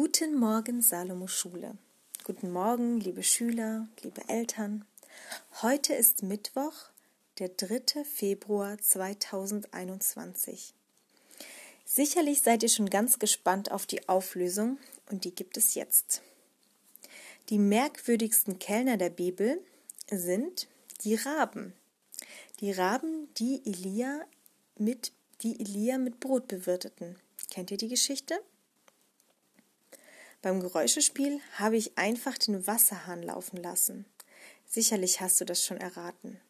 Guten Morgen, Salomo Schule. Guten Morgen, liebe Schüler, liebe Eltern. Heute ist Mittwoch, der 3. Februar 2021. Sicherlich seid ihr schon ganz gespannt auf die Auflösung und die gibt es jetzt. Die merkwürdigsten Kellner der Bibel sind die Raben. Die Raben, die Elia mit, die Elia mit Brot bewirteten. Kennt ihr die Geschichte? Beim Geräuschespiel habe ich einfach den Wasserhahn laufen lassen. Sicherlich hast du das schon erraten.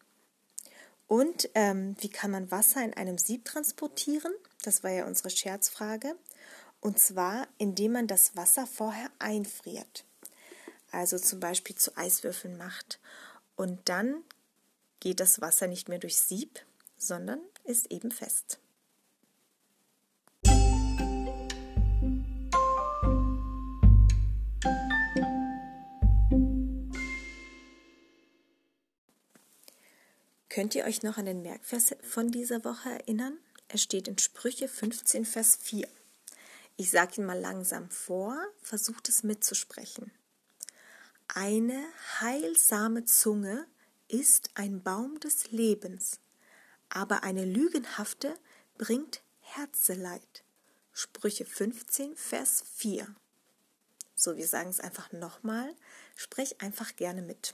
Und ähm, wie kann man Wasser in einem Sieb transportieren? Das war ja unsere Scherzfrage. Und zwar, indem man das Wasser vorher einfriert. Also zum Beispiel zu Eiswürfeln macht. Und dann geht das Wasser nicht mehr durchs Sieb, sondern ist eben fest. Könnt ihr euch noch an den Merkvers von dieser Woche erinnern? Er steht in Sprüche 15, Vers 4. Ich sage ihn mal langsam vor, versucht es mitzusprechen. Eine heilsame Zunge ist ein Baum des Lebens, aber eine lügenhafte bringt Herzeleid. Sprüche 15, Vers 4. So, wir sagen es einfach nochmal. Sprech einfach gerne mit.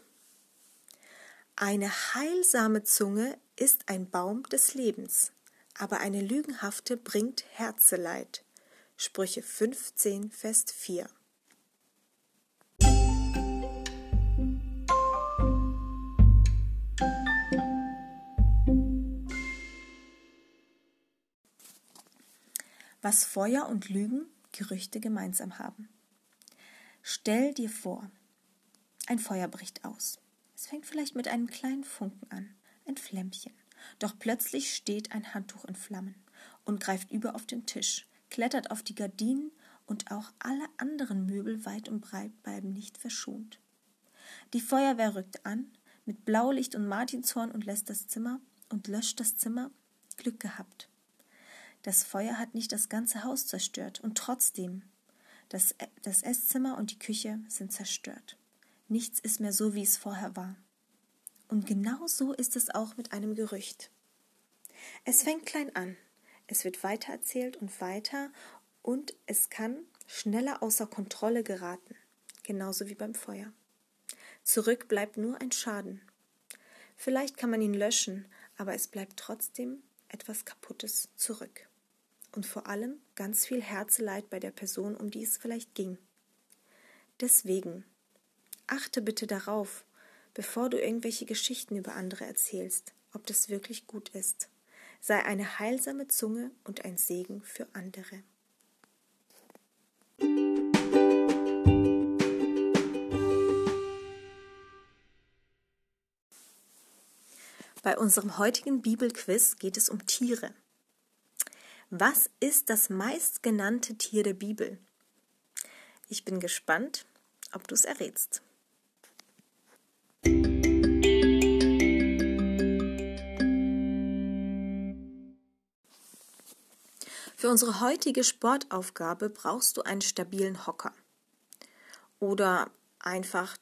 Eine heilsame Zunge ist ein Baum des Lebens, aber eine lügenhafte bringt Herzeleid. Sprüche 15, Vers 4. Was Feuer und Lügen, Gerüchte gemeinsam haben. Stell dir vor, ein Feuer bricht aus. Es fängt vielleicht mit einem kleinen Funken an, ein Flämmchen. Doch plötzlich steht ein Handtuch in Flammen und greift über auf den Tisch, klettert auf die Gardinen und auch alle anderen Möbel weit und breit bleiben nicht verschont. Die Feuerwehr rückt an, mit Blaulicht und Martinshorn und lässt das Zimmer und löscht das Zimmer. Glück gehabt. Das Feuer hat nicht das ganze Haus zerstört und trotzdem, das, das Esszimmer und die Küche sind zerstört. Nichts ist mehr so, wie es vorher war. Und genau so ist es auch mit einem Gerücht. Es fängt klein an, es wird weitererzählt und weiter und es kann schneller außer Kontrolle geraten, genauso wie beim Feuer. Zurück bleibt nur ein Schaden. Vielleicht kann man ihn löschen, aber es bleibt trotzdem etwas Kaputtes zurück. Und vor allem ganz viel Herzeleid bei der Person, um die es vielleicht ging. Deswegen Achte bitte darauf, bevor du irgendwelche Geschichten über andere erzählst, ob das wirklich gut ist. Sei eine heilsame Zunge und ein Segen für andere. Bei unserem heutigen Bibelquiz geht es um Tiere. Was ist das meistgenannte Tier der Bibel? Ich bin gespannt, ob du es errätst. Für unsere heutige Sportaufgabe brauchst du einen stabilen Hocker oder einfach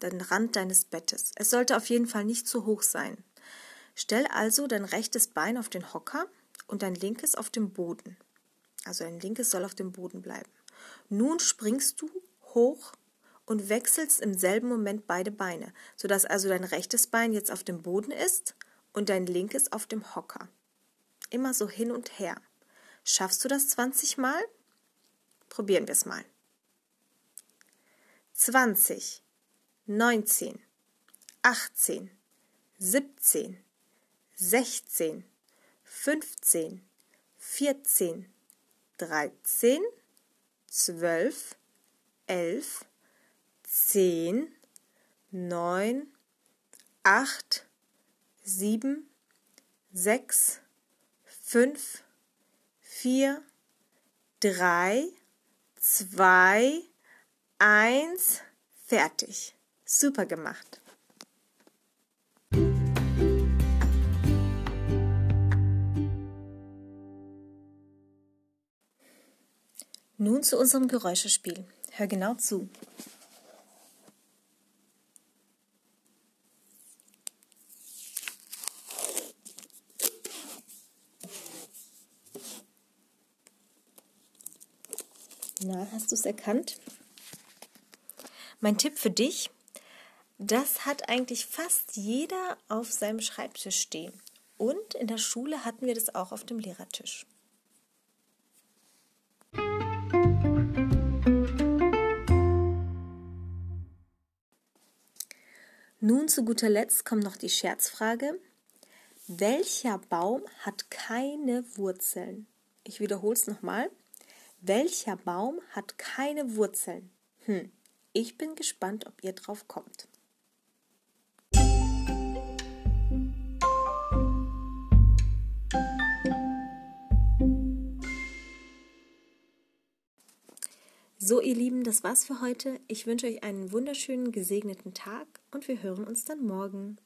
den Rand deines Bettes. Es sollte auf jeden Fall nicht zu hoch sein. Stell also dein rechtes Bein auf den Hocker und dein linkes auf dem Boden. Also dein linkes soll auf dem Boden bleiben. Nun springst du hoch und wechselst im selben Moment beide Beine, sodass also dein rechtes Bein jetzt auf dem Boden ist und dein linkes auf dem Hocker. Immer so hin und her. Schaffst du das 20 Mal? Probieren wir es mal. 20, 19, 18, 17, 16, 15, 14, 13, 12, 11, 10, 9, 8, 7, 6, 5, vier, drei, zwei, eins, fertig. Super gemacht. Nun zu unserem Geräuschespiel. Hör genau zu. Na, hast du es erkannt? Mein Tipp für dich, das hat eigentlich fast jeder auf seinem Schreibtisch stehen. Und in der Schule hatten wir das auch auf dem Lehrertisch. Nun zu guter Letzt kommt noch die Scherzfrage. Welcher Baum hat keine Wurzeln? Ich wiederhole es nochmal. Welcher Baum hat keine Wurzeln? Hm, ich bin gespannt, ob ihr drauf kommt. So, ihr Lieben, das war's für heute. Ich wünsche euch einen wunderschönen, gesegneten Tag und wir hören uns dann morgen.